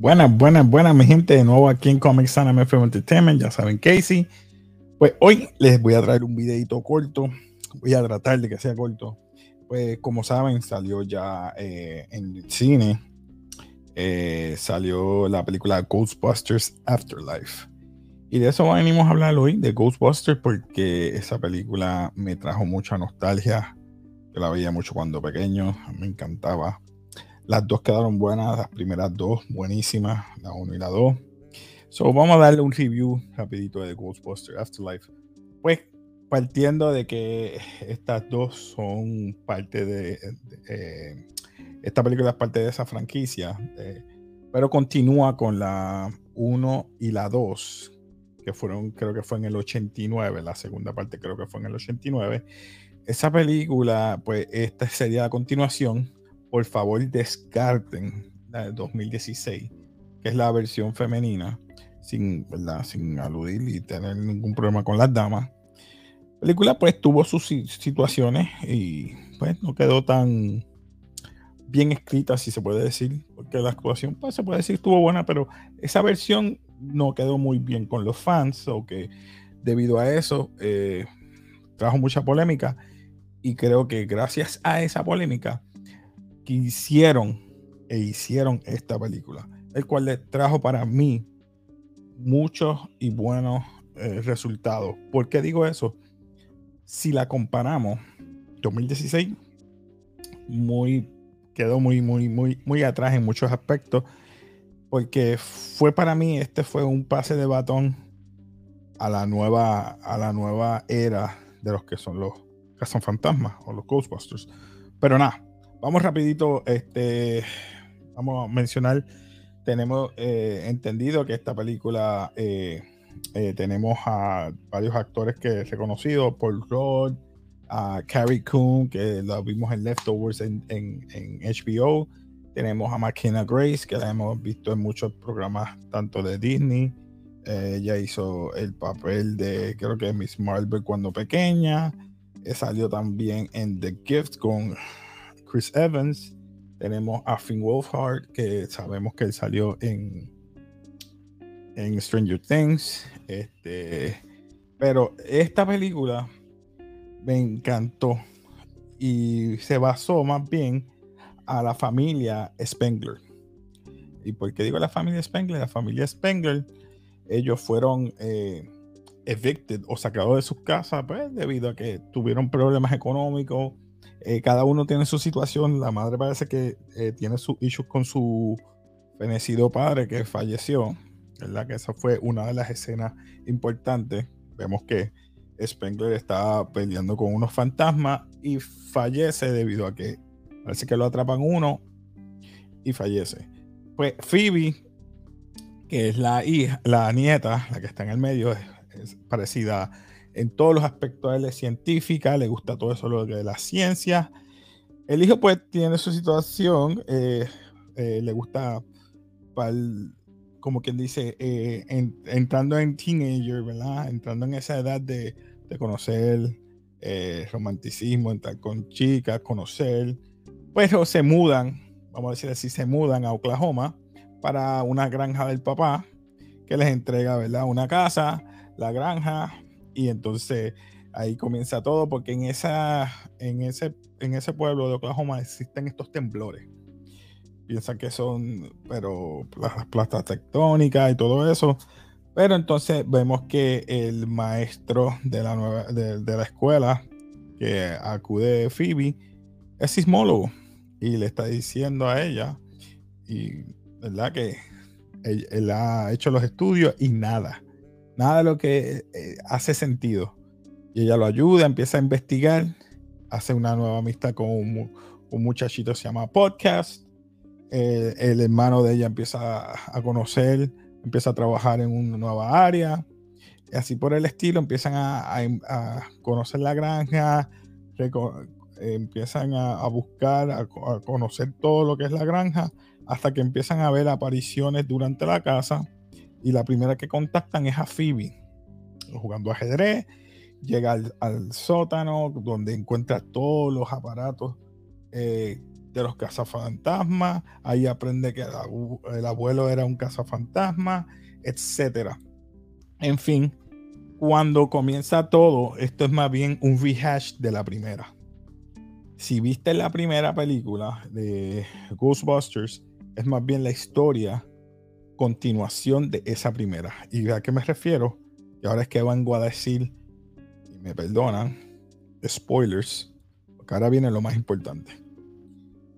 Buenas, buenas, buenas, mi gente. De nuevo aquí en Comic Sana MFM Entertainment. Ya saben, Casey. Pues hoy les voy a traer un videito corto. Voy a tratar de que sea corto. Pues como saben, salió ya eh, en cine. Eh, salió la película Ghostbusters Afterlife. Y de eso venimos a hablar hoy, de Ghostbusters, porque esa película me trajo mucha nostalgia. Yo la veía mucho cuando pequeño, me encantaba. Las dos quedaron buenas, las primeras dos buenísimas, la 1 y la 2. So, vamos a darle un review rapidito de Ghostbusters Afterlife. Pues partiendo de que estas dos son parte de, eh, esta película es parte de esa franquicia, eh, pero continúa con la 1 y la 2, que fueron, creo que fue en el 89, la segunda parte creo que fue en el 89. Esa película, pues esta sería la continuación por favor descarten la de 2016, que es la versión femenina, sin, sin aludir y tener ningún problema con las damas. La película pues tuvo sus situaciones y pues no quedó tan bien escrita, si se puede decir, porque la actuación pues se puede decir estuvo buena, pero esa versión no quedó muy bien con los fans, o que debido a eso eh, trajo mucha polémica y creo que gracias a esa polémica que hicieron e hicieron esta película, el cual le trajo para mí muchos y buenos eh, resultados. ¿Por qué digo eso? Si la comparamos, 2016 muy quedó muy muy muy muy atrás en muchos aspectos porque fue para mí este fue un pase de batón a la nueva a la nueva era de los que son los fantasmas o los Ghostbusters. Pero nada, vamos rapidito, este, vamos a mencionar, tenemos eh, entendido que esta película eh, eh, tenemos a varios actores que he reconocido, Paul Rudd, a Carrie Coon, que la vimos en Leftovers en, HBO, tenemos a McKenna Grace, que la hemos visto en muchos programas tanto de Disney, ella hizo el papel de, creo que Miss Marvel cuando pequeña, salió también en The Gift con Chris Evans, tenemos a Finn Wolfhard, que sabemos que salió en, en Stranger Things. Este, pero esta película me encantó y se basó más bien a la familia Spengler. ¿Y por qué digo la familia Spengler? La familia Spengler, ellos fueron eh, evicted o sacados de sus casas pues, debido a que tuvieron problemas económicos eh, cada uno tiene su situación. La madre parece que eh, tiene sus issues con su fenecido padre que falleció. ¿verdad? Que esa fue una de las escenas importantes. Vemos que Spengler está peleando con unos fantasmas y fallece debido a que parece que lo atrapan uno y fallece. Pues Phoebe, que es la hija, la nieta, la que está en el medio, es parecida en todos los aspectos. de la científica, le gusta todo eso lo de la ciencia. El hijo pues tiene su situación, eh, eh, le gusta, como quien dice, eh, entrando en teenager, ¿verdad? Entrando en esa edad de, de conocer romanticismo, entrar con chicas, conocer. Pues se mudan, vamos a decir así, se mudan a Oklahoma para una granja del papá que les entrega, ¿verdad? Una casa, la granja, y entonces ahí comienza todo porque en, esa, en, ese, en ese pueblo de Oklahoma existen estos temblores. Piensan que son, pero las placas tectónicas y todo eso. Pero entonces vemos que el maestro de la, nueva, de, la escuela que acude Phoebe es sismólogo y le está diciendo a ella y verdad que él, ha hecho los estudios y nada nada de lo que eh, hace sentido. Y ella lo ayuda, empieza a investigar, hace una nueva amistad con un, muchachito que se llama Podcast. Eh, el hermano de ella empieza a, conocer, empieza a trabajar en una nueva área. Así por el estilo empiezan a, conocer la granja, empiezan a, buscar, a, conocer todo lo que es la granja, hasta que empiezan a ver apariciones durante la casa y la primera que contactan es a Phoebe, jugando ajedrez. Llega al, sótano donde encuentra todos los aparatos eh, de los cazafantasmas. Ahí aprende que el, abuelo era un cazafantasma, etc. En fin, cuando comienza todo, esto es más bien un rehash de la primera. Si viste la primera película de Ghostbusters, es más bien la historia, continuación de esa primera. ¿Y a qué me refiero? Y ahora es que vengo a decir, y me perdonan, spoilers, ahora viene lo más importante.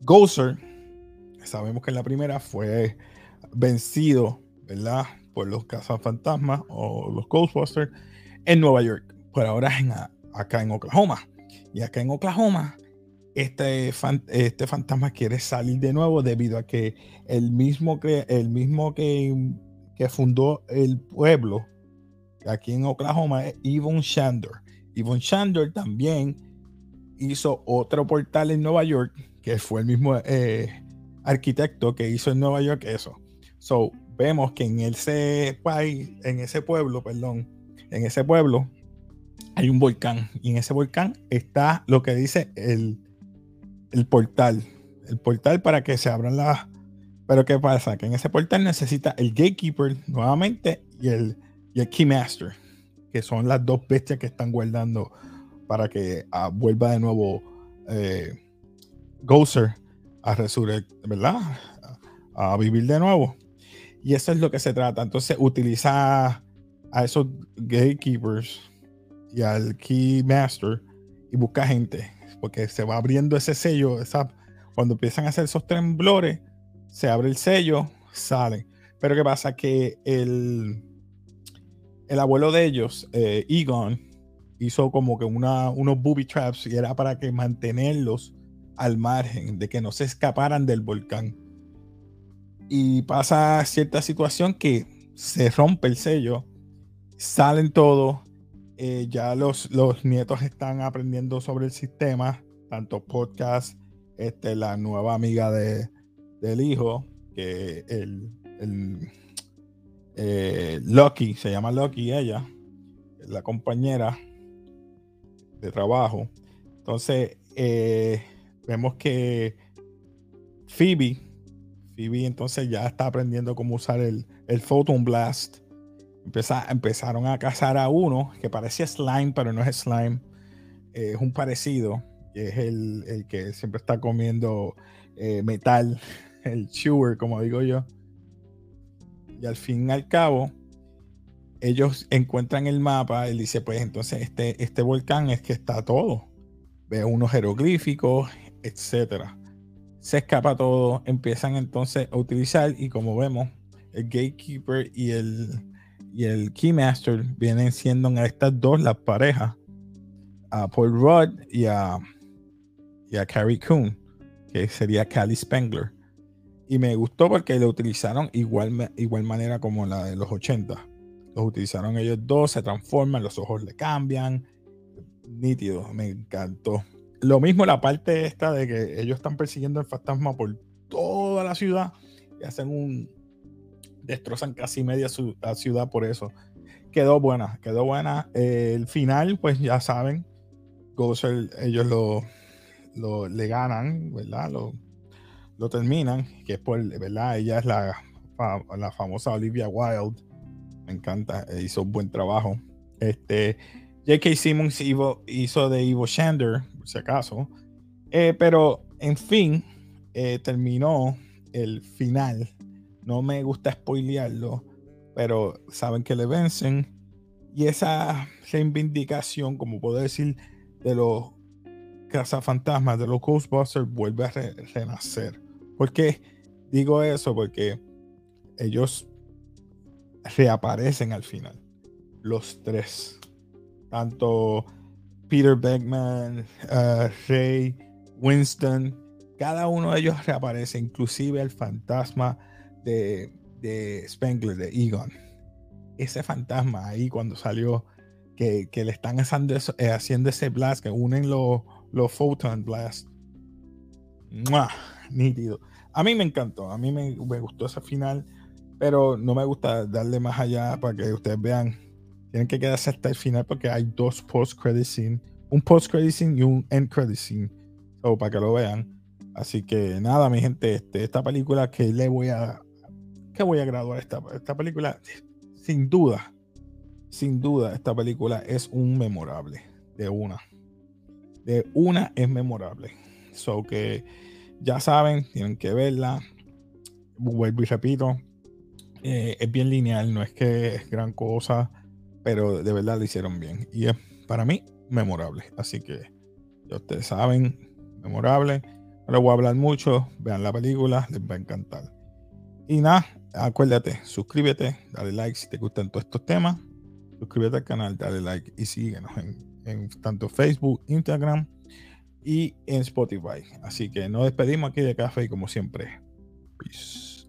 Gozer, sabemos que en la primera fue vencido, ¿verdad? Por los cazafantasmas o los Ghostbusters en Nueva York, pero ahora es acá en Oklahoma. Y acá en Oklahoma, este, este fantasma quiere salir de nuevo debido a que el mismo, que, el mismo que, que fundó el pueblo aquí en Oklahoma es Yvonne Shandor. Yvonne Shandor también hizo otro portal en Nueva York que fue el mismo eh, arquitecto que hizo en Nueva York eso. So, vemos que en ese país, en ese pueblo, perdón, en ese pueblo hay un volcán y en ese volcán está lo que dice el, el portal. El portal para que se abran las... Pero ¿qué pasa? Que en ese portal necesita el gatekeeper nuevamente y el, y el keymaster, que son las dos bestias que están guardando para que ah, vuelva de nuevo eh, Gozer a resurrecir, ¿verdad? A, vivir de nuevo. Y eso es lo que se trata. Entonces, utiliza a esos gatekeepers y al keymaster y busca gente, porque se va abriendo ese sello. Esa, cuando empiezan a hacer esos temblores, se abre el sello, sale. Pero ¿qué pasa? Que el, el abuelo de ellos, eh, Egon, hizo como que una, unos booby traps y era para que mantenerlos al margen, de que no se escaparan del volcán. Y pasa cierta situación que se rompe el sello, salen todos, eh, ya los, los nietos están aprendiendo sobre el sistema, tanto podcast, este, la nueva amiga de, del hijo, que el, el eh, Lucky, se llama Lucky ella, la compañera de trabajo. Entonces, eh, vemos que Phoebe, Phoebe entonces ya está aprendiendo cómo usar el, el Photon Blast. Empezaron a cazar a uno que parecía slime, pero no es slime. es un parecido. Es el, que siempre está comiendo eh, metal, el chewer, como digo yo. Y al fin y al cabo, ellos encuentran el mapa. Él dice: Pues entonces, este, este volcán es que está todo. Ve unos jeroglíficos, etcétera. Se escapa todo, empiezan entonces a utilizar y como vemos, el gatekeeper y el, y el keymaster vienen siendo a estas dos las parejas, a Paul Rudd y a, y a Carrie Coon, que sería Callie Spengler. Y me gustó porque lo utilizaron igual, igual manera como la de los 80. Los utilizaron ellos dos, se transforman, los ojos le cambian. Nítido, me encantó. Lo mismo la parte esta de que ellos están persiguiendo el fantasma por toda la ciudad y hacen un. Destrozan casi media ciudad por eso. Quedó buena, quedó buena. el final, pues ya saben, Gozer, ellos lo, lo, le ganan, ¿verdad? Lo, lo terminan, que es por, ¿verdad? Ella es la, la famosa Olivia Wilde. Me encanta, hizo un buen trabajo. Este, J.K. Simmons hizo de Ivo Shander, por si acaso. Eh, pero, en fin, eh, terminó el final. No me gusta spoilearlo, pero saben que le vencen. Y esa reivindicación, como puedo decir, de los cazafantasmas, de los Ghostbusters, vuelve a renacer. ¿Por qué digo eso? Porque ellos reaparecen al final. Los tres tanto Peter Beckman, uh, Ray, Winston, cada uno de ellos reaparece, inclusive el fantasma de, Spengler, de Egon. Ese fantasma ahí cuando salió, que, le están haciendo, eh, haciendo, ese blast, que unen los, los photon blast. Nítido. A mí me encantó, a mí me, me gustó ese final, pero no me gusta darle más allá para que ustedes vean tienen que quedarse hasta el final porque hay dos post-credit scene. Un post-credit scene y un end-credit scene. So, para que lo vean. Así que nada, mi gente, este, esta película que le voy a. voy a graduar esta, esta película, sin duda, sin duda, esta película es un memorable. De una. De una es memorable. So que ya saben, tienen que verla. Vuelvo y repito. Eh, es bien lineal, no es que es gran cosa, pero de verdad lo hicieron bien. Y es para mí memorable. Así que ya ustedes saben, memorable. No les voy a hablar mucho. Vean la película, les va a encantar. Y nada, acuérdate, suscríbete, dale like si te gustan todos estos temas. Suscríbete al canal, dale like y síguenos en, tanto Facebook, Instagram y en Spotify. Así que nos despedimos aquí de café y como siempre. Peace.